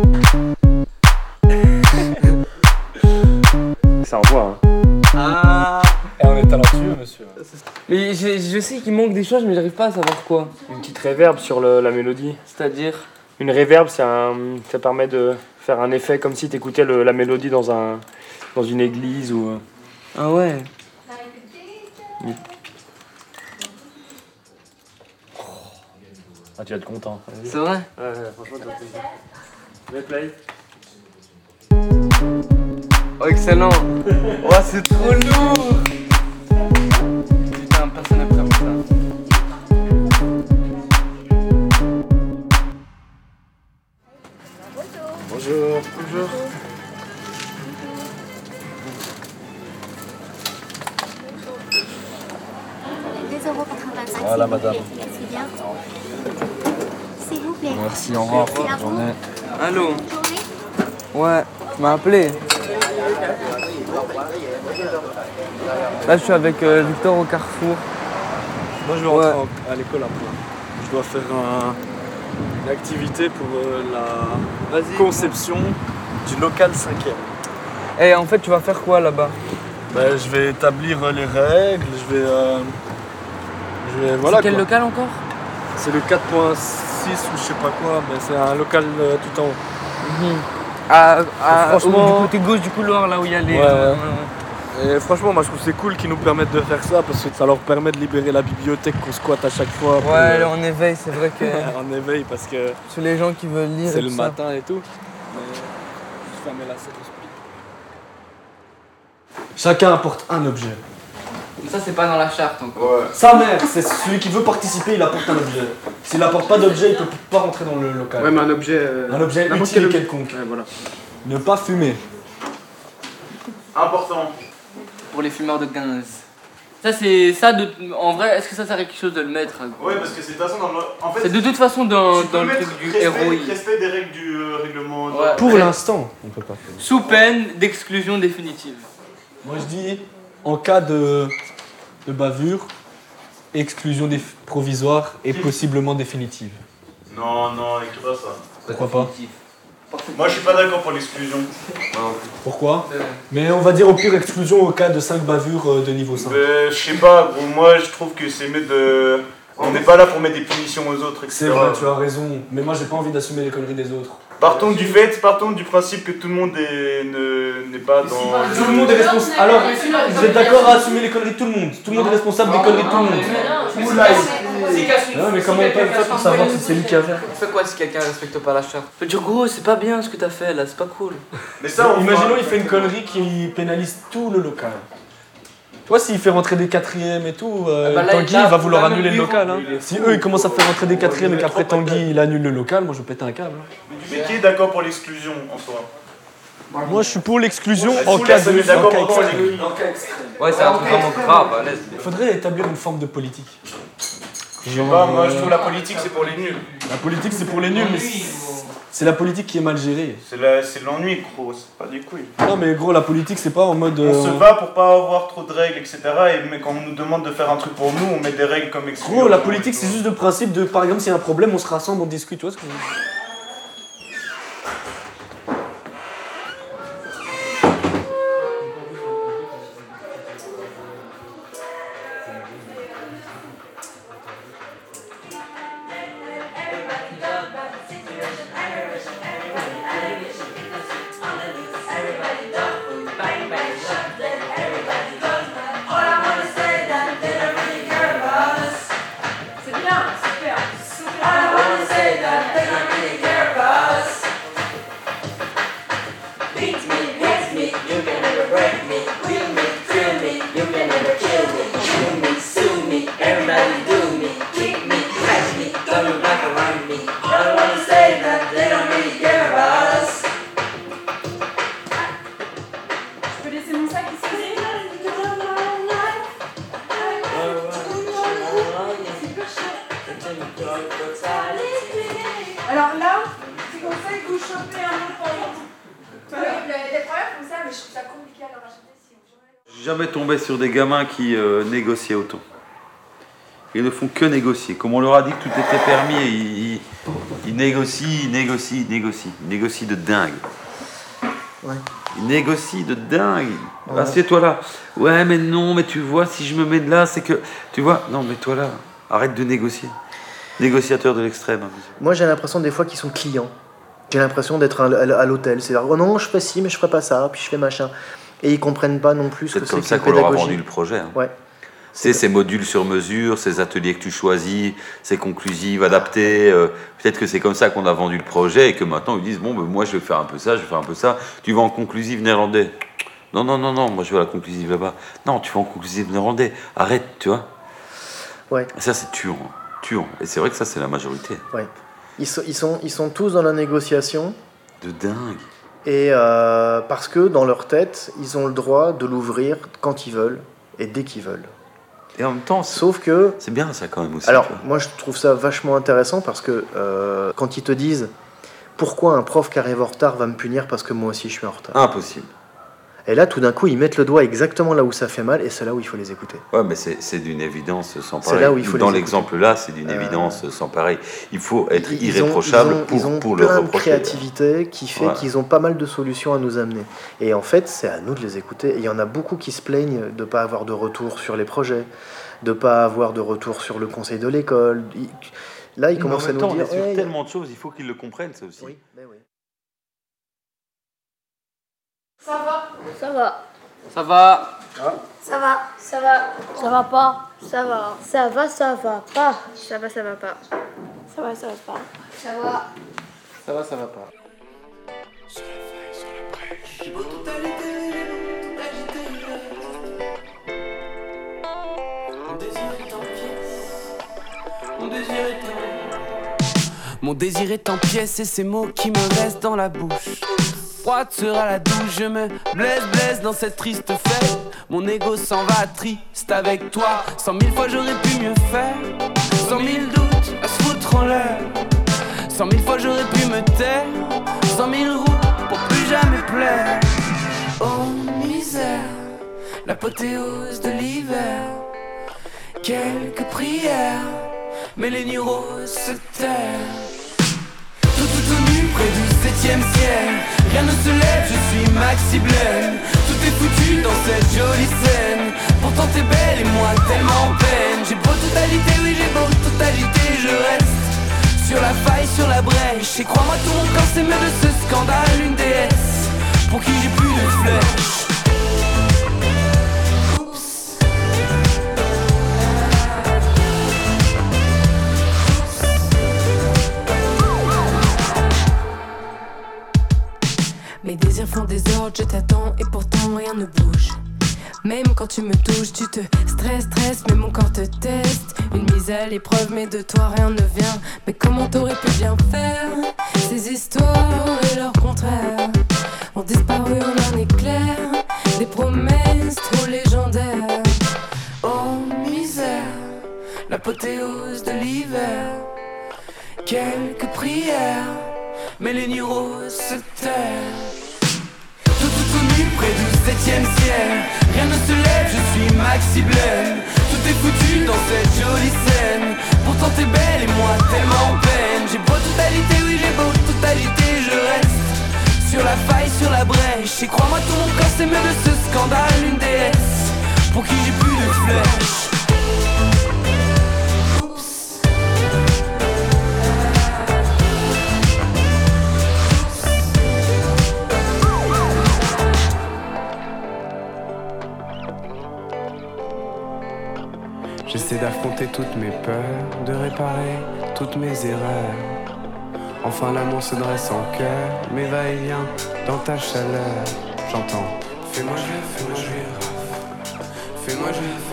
Ça envoie. Hein. Ah Et on est talentueux, monsieur. Mais je, je sais qu'il manque des choses, mais j'arrive pas à savoir quoi. Une petite réverb sur le- la mélodie. C'est-à-dire Une réverb, c'est un, ça permet de faire un effet comme si tu écoutais la mélodie dans, un, dans une église ou. Ah ouais Ah, tu vas être content. C'est vrai? Ouais, ouais, franchement, tu vas te plaisir. Mets play. Oh, excellent Oh, c'est trop lourd Putain, personne n'a prévu ça. Bonjour. Bonjour. Voilà, madame. C'est bien. S'il vous plaît. Merci, au revoir. Bonne journée. Allô Ouais, tu m'as appelé. Là, je suis avec euh, Victor au Carrefour. Moi, je vais rentrer en- à l'école après. Je dois faire un- une activité pour euh, la conception du local 5e. Et en fait, tu vas faire quoi là-bas? Ben, je vais établir euh, les règles, je vais. euh, je vais voilà, C'est quel quoi. local encore? C'est le 4.6 ou je sais pas quoi, mais c'est un local euh, tout en haut. à, à- franchement- au- du côté gauche du couloir, là où il y a les. Ouais, euh, ouais. Et franchement, moi je trouve que c'est cool qu'ils nous permettent de faire ça parce que ça leur permet de libérer la bibliothèque qu'on squatte à chaque fois. Ouais, euh, en éveil, c'est vrai que. en éveil parce que Sur les gens qui veulent lire. et c'est le tout ça. matin et tout. Mais Chacun apporte un objet. Ça, c'est pas dans la charte encore. Sa mère, c'est celui qui veut participer, il apporte un objet. S'il apporte pas d'objet, il peut pas rentrer dans le local. Ouais, mais un objet. euh, Un objet n'importe utile quel- quelconque. Ouais, voilà. Ne pas fumer. Important. Pour les fumeurs de 15. Ça, c'est. Ça, de... en vrai, est-ce que ça sert à quelque chose de le mettre? Ouais, parce que c'est de toute façon dans le. En fait, C'est de toute façon dans, tu peux dans le mettre truc du respect, ROI. respect des règles du euh, règlement. Ouais. Pour l'instant, on peut pas fumer. Sous peine d'exclusion définitive. Moi je dis, en cas de, de bavure, exclusion provisoire et possiblement définitive. Non, non, écris pas ça. Pourquoi pas? Moi, je suis pas d'accord pour l'exclusion. Pourquoi? Mais on va dire au pire exclusion au cas de 5 bavures euh, de niveau 5. Euh, je sais pas, gros, moi je trouve que c'est mieux de. On n'est pas là pour mettre des punitions aux autres, etc. C'est vrai, tu as raison, mais moi j'ai pas envie d'assumer les conneries des autres. Partons du fait, partons du principe que tout le monde est- ne- n'est pas dans. Tout le monde est responsable. Alors, vous êtes d'accord à assumer les conneries de tout le monde Tout le monde est responsable des conneries de tout le monde. Non, mais comment on peut faire pour savoir si c'est lui qui a fait On fait quoi si quelqu'un respecte pas la charte Je veux dire, gros, c'est pas bien ce que t'as fait là, c'est pas cool. Mais ça, on Imaginons, il fait une connerie qui pénalise tout le local. Tu vois, s'il fait rentrer des quatrièmes et tout, euh, Ah bah là, Tanguy là, il va vouloir annuler le local. hein. Si eux ils commencent à faire rentrer des quatrièmes et qu'après Tanguy il annule le local, moi je vais péter un câble. hein. Mais qui est d'accord pour l'exclusion en soi Moi je suis pour l'exclusion Ouais, en cas de. en cas extrême. Ouais, c'est un truc vraiment grave, à l'aise. Il faudrait établir une forme de politique. Je sais pas, moi je trouve la politique c'est pour les nuls. La politique c'est pour les nuls, mais c'est la politique qui est mal gérée. C'est la- c'est de l'ennui, gros, c'est pas des couilles. Non mais gros, la politique c'est pas en mode. On euh, se bat pour pas avoir trop de règles, etc. Et mais quand on nous demande de faire un truc pour nous, on met des règles comme exclusion. Gros, la politique c'est juste le principe de par exemple s'il y a un problème, on se rassemble, on discute, tu vois ce que je veux dire? Jamais tombé sur des gamins qui euh, négociaient autant. Ils ne font que négocier. Comme on leur a dit que tout était permis, ils, ils- ils négocient, ils négocient, ils négocient. Ils négocient de dingue. Ouais. Ils négocient de dingue. Ouais. Assieds-toi là. Ouais, mais non, mais tu vois, si je me mets de là, c'est que. Tu vois, non, mais toi là. Arrête de négocier. Négociateur de l'extrême. Moi, j'ai l'impression des fois qu'ils sont clients. J'ai l'impression d'être à, l'hôtel. C'est oh non, je fais ci, mais je ferai pas ça, puis je fais machin. Et ils comprennent pas non plus ce que C'est comme ça qu'on leur a vendu le projet. hein. Ouais. C'est ces modules sur mesure, ces ateliers que tu choisis, ces conclusives adaptées. euh, Peut-être que c'est comme ça qu'on a vendu le projet et que maintenant ils disent bon, ben, moi je vais faire un peu ça, je vais faire un peu ça. Tu vas en conclusive néerlandais. Non, non, non, non, moi je vais à la conclusive là-bas. Non, tu vas en conclusive néerlandais. Arrête, tu vois. Ouais. Ça, c'est tuant. Tuant. Et c'est vrai que ça, c'est la majorité. Ouais. Ils sont, ils, sont, ils sont tous dans la négociation. De dingue. Et euh, parce que dans leur tête, ils ont le droit de l'ouvrir quand ils veulent et dès qu'ils veulent. Et en même temps, sauf que c'est bien ça quand même aussi. Alors moi je trouve ça vachement intéressant parce que euh, quand ils te disent pourquoi un prof qui arrive en retard va me punir parce que moi aussi je suis en retard? Impossible. Et là tout d'un coup ils mettent le doigt exactement là où ça fait mal et c'est là où il faut les écouter. Ouais, mais c'est d'une évidence sans pareil. là où il faut Dans l'exemple là, c'est d'une Euh, évidence sans pareil. Il faut être Ils irréprochable ils ont, ils ont pour le plein de reprocher. créativité qui fait Ouais. qu'ils ont pas mal de solutions à nous amener. Et en fait, c'est à nous de les écouter. Et il y en a beaucoup qui se plaignent de ne pas avoir de retour sur les projets, de ne pas avoir de retour sur le conseil de l'école. Là, ils commencent à nous temps, on dire. est sur Eh, tellement de choses, il faut qu'ils le comprennent ça aussi. Ça va Ça va. Ça va Ça va. Ça va. Ça va pas? Ça va. Ça va, ça va pas. Ça va, ça va pas. Ça va, ça va pas. Ça va. Ça va, ça va pas. Mon désir est en pièces et ces mots qui me restent dans la bouche. Froide sera la douche, je me blesse, blesse dans cette triste fête. Mon ego s'en va triste avec toi. Cent mille fois j'aurais pu mieux faire. Cent mille doutes à se foutre en l'air. Cent mille fois j'aurais pu me taire. Cent mille routes pour plus jamais plaire. Oh misère, l'apothéose de l'hiver. Quelques prières, mais les neurones se tairent. Tout, tout, tout nu près du septième ciel. Rien ne se lève, je suis Maxi Blême. Tout est foutu dans cette jolie scène. Pourtant t'es belle et moi tellement en peine. J'ai beau totalité, oui j'ai beau totalité, je reste sur la faille, sur la brèche. Et crois-moi, tout mon corps s'émeut de ce scandale, une déesse pour qui j'ai plus de flèches. Mes désirs font des ordres, je t'attends et pourtant rien ne bouge. Même quand tu me touches, tu te stresses, stresses, mais mon corps te teste. Une mise à l'épreuve, mais de toi rien ne vient. Mais comment t'aurais pu bien faire Ces histoires et leur contraire? Ont disparu en un éclair. Des promesses trop légendaires. Oh misère, l'apothéose de l'hiver. Quelques prières, mais les neurones se tairent. Près du septième ciel. Rien ne se lève, je suis Maxi Blême. Tout est foutu dans cette jolie scène. Pourtant t'es belle et moi tellement en peine. J'ai beau totalité, oui j'ai beau totalité, je reste sur la faille, sur la brèche. Et crois-moi, tout mon corps s'émeut de ce scandale, une déesse pour qui j'ai plus de flèches. J'essaie d'affronter toutes mes peurs, de réparer toutes mes erreurs. Enfin l'amour se dresse en cœur, mais va-et-vient dans ta chaleur. J'entends. Fais-moi jouir. Fais-moi jouir, fais-moi jouir.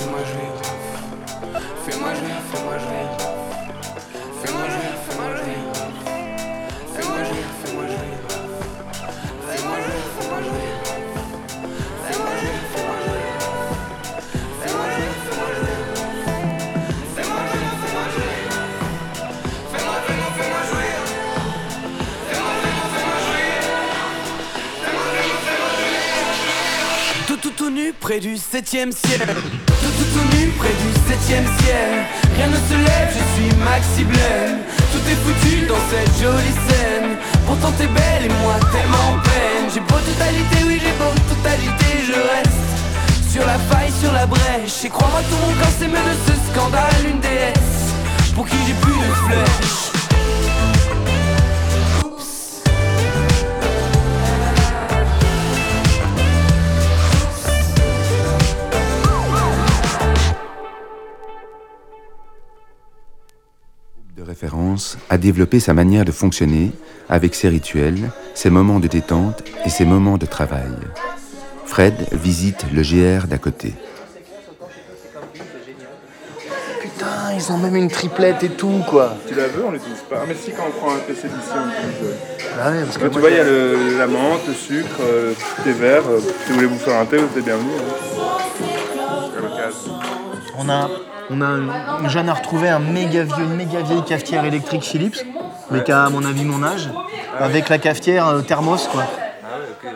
Près du septième ciel. Tout, tout, tout nu près du septième ciel. Rien ne se lève, je suis Maxi Blême. Tout est foutu dans cette jolie scène. Pourtant t'es belle et moi tellement en peine. J'ai beau totalité, oui j'ai beau totalité, je reste sur la faille, sur la brèche. Et crois-moi, tout mon corps s'émeut de ce scandale, une déesse pour qui j'ai plus de flèches. Référence a développé sa manière de fonctionner avec ses rituels, ses moments de détente et ses moments de travail. Fred visite le GR d'à côté. Putain, ils ont même une triplette et tout, quoi. Tu la veux, on l'utilise pas. Ah, mais si, quand on prend un PC d'ici, on l'utilise. Ah ouais, parce que Quand tu moi, vois, il y a le- la menthe, le sucre, euh, le thé vert. euh, si vous voulez vous faire un thé, vous êtes bienvenus. hein. On a, on a, Jeanne a retrouvé un méga vieux, une méga vieille cafetière électrique Philips, mais qui a à mon avis mon âge, avec la cafetière euh, thermos quoi.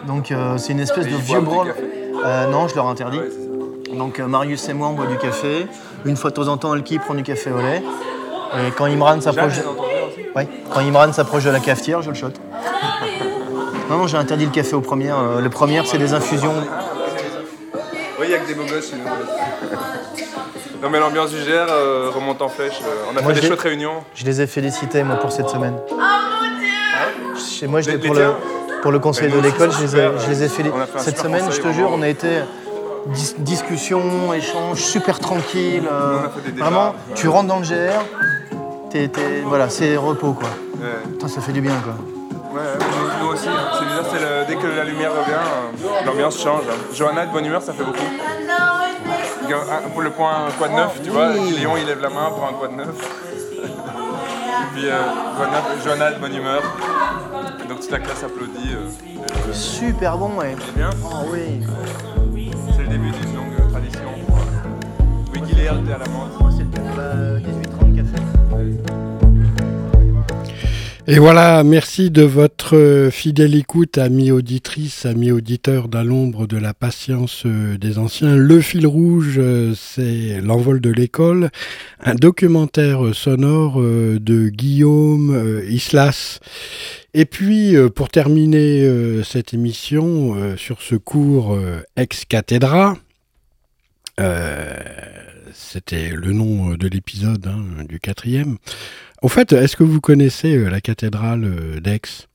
Donc euh, c'est une espèce de vieux branle. Euh, non, je leur interdis. Donc euh, Marius et moi on boit du café. Une fois de temps en temps, Elki prend du café au lait. Et quand Imran s'approche, ouais, quand Imran s'approche de la cafetière, je le shot. Non, non, j'ai interdit le café aux premières. Les premières, c'est des infusions. Oui, il y a que des beaux gosses. Non, mais l'ambiance du GR euh, remonte en flèche. euh, on a Moi, fait des chouettes réunions. Je les ai félicités moi pour cette semaine. Chez moi, je Les- pour le, pour le conseil de l'école, je les ai, super, je les ai félicité. Cette semaine, je te jure, on a été dis- discussion, échange, super tranquille. euh, vraiment, ouais. tu rentres dans le GR, t'es- voilà, c'est repos quoi. Ouais. Putain, ça fait du bien quoi. Ouais, nous, aussi. hein. C'est bizarre, c'est le- dès que la lumière revient, euh, l'ambiance change. hein. Johanna, de bonne humeur, ça fait beaucoup. Pour le point quoi de neuf, tu vois. Léon il lève la main pour un quoi de neuf. Et puis euh, Jonathan, bonne humeur. donc toute la classe applaudit. Euh, Super bon, ouais. C'est bien Ah oui. C'est le début d'une longue tradition. Wikilea, t'es à la menthe. Et voilà, merci de votre euh, fidèle écoute, amis auditrices, amis auditeurs dans l'ombre de la patience euh, des anciens. Le fil rouge, euh, c'est l'envol de l'école, un documentaire sonore de Guillaume Islas. Et puis, pour terminer cette émission sur ce cours ex cathedra, c'était le nom de l'épisode hein, du quatrième. Au fait, est-ce que vous connaissez euh, la cathédrale euh, d'Aix?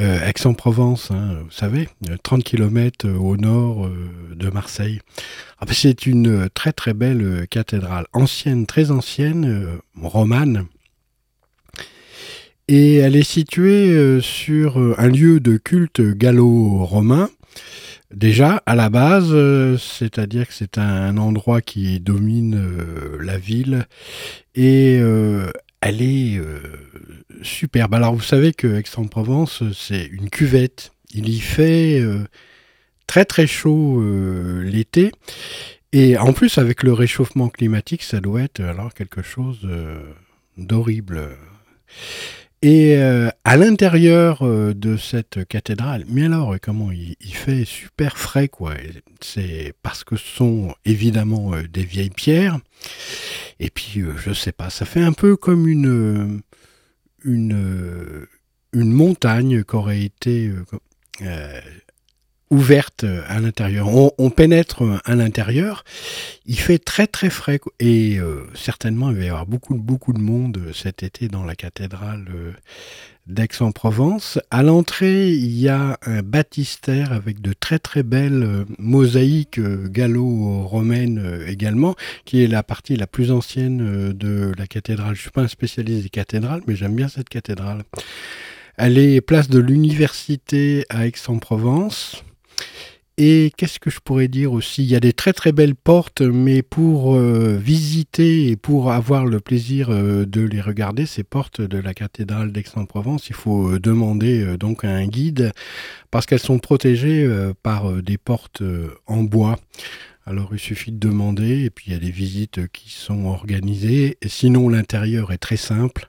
Euh, Aix-en-Provence, hein, vous savez, 30 km au nord de Marseille. Ah, ben, c'est une très très belle cathédrale, ancienne, très ancienne, romane. Et elle est située sur un lieu de culte gallo-romain. Déjà, à la base, c'est-à-dire que c'est un endroit qui domine la ville et elle est euh, superbe. Alors vous savez que Aix-en-Provence, c'est une cuvette. Il y fait euh, très très chaud euh, l'été. Et en plus, avec le réchauffement climatique, ça doit être alors quelque chose d'horrible. Et euh, à l'intérieur euh, de cette cathédrale, mais alors comment il, fait super frais quoi. C'est parce que ce sont évidemment euh, des vieilles pierres. Et puis je sais pas, ça fait un peu comme une une une montagne qui aurait été ouverte à l'intérieur. On, pénètre à l'intérieur, il fait très très frais et euh, certainement il va y avoir beaucoup beaucoup de monde cet été dans la cathédrale euh, d'Aix-en-Provence. À l'entrée, il y a un baptistère avec de très très belles euh, mosaïques gallo-romaines également, qui est la partie la plus ancienne de la cathédrale. Je suis pas un spécialiste des cathédrales, mais j'aime bien cette cathédrale. Elle est place de l'université à Aix-en-Provence. Et qu'est-ce que je pourrais dire aussi? Il y a des très très belles portes, mais pour euh, visiter et pour avoir le plaisir euh, de les regarder, ces portes de la cathédrale d'Aix-en-Provence, il faut euh, demander donc un guide parce qu'elles sont protégées par des portes en bois. Alors il suffit de demander et puis il y a des visites qui sont organisées. Sinon l'intérieur est très simple.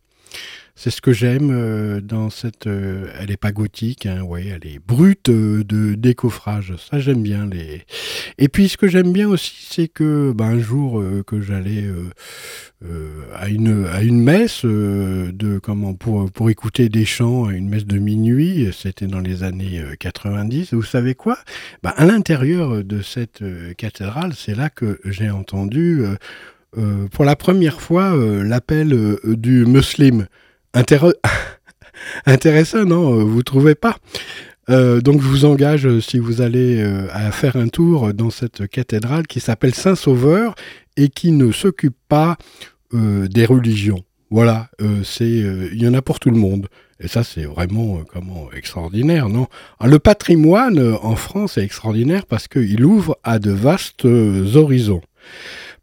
C'est ce que j'aime euh, dans cette. Euh, elle n'est pas gothique, hein, elle est brute euh, de décoffrage. Ça, j'aime bien. Les... Et puis, ce que j'aime bien aussi, c'est que ben, un jour que j'allais à, une, à une messe de, comment, pour, pour écouter des chants, à une messe de minuit, c'était dans les années 90. Vous savez quoi? Ben, À l'intérieur de cette cathédrale, c'est là que j'ai entendu. pour la première fois, l'appel du musulman. intéressant, non euh, Vous trouvez pas euh, donc je vous engage, euh, si vous allez à faire un tour dans cette cathédrale qui s'appelle Saint-Sauveur et qui ne s'occupe pas des religions. Voilà, c'est il y en a pour tout le monde. Et ça, c'est vraiment comment extraordinaire, non? Ah, Le patrimoine en France est extraordinaire parce qu'il ouvre à de vastes horizons.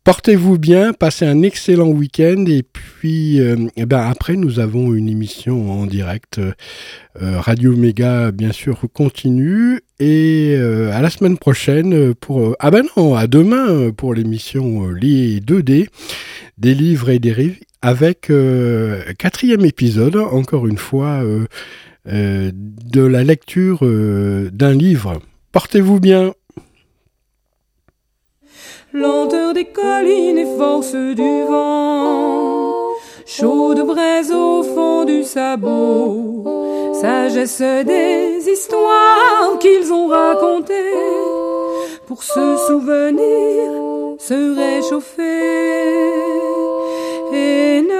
Portez-vous bien, passez un excellent week-end et puis euh, eh ben après nous avons une émission en direct. Euh, Radio Méga bien sûr continue et euh, à la semaine prochaine pour ah ben non à demain pour l'émission Les 2D des livres et des rives avec quatrième épisode encore une fois de la lecture d'un livre. Portez-vous bien lenteur des collines et force du vent, chaude braise au fond du sabot, sagesse des histoires qu'ils ont racontées, pour se souvenir, se réchauffer. Et ne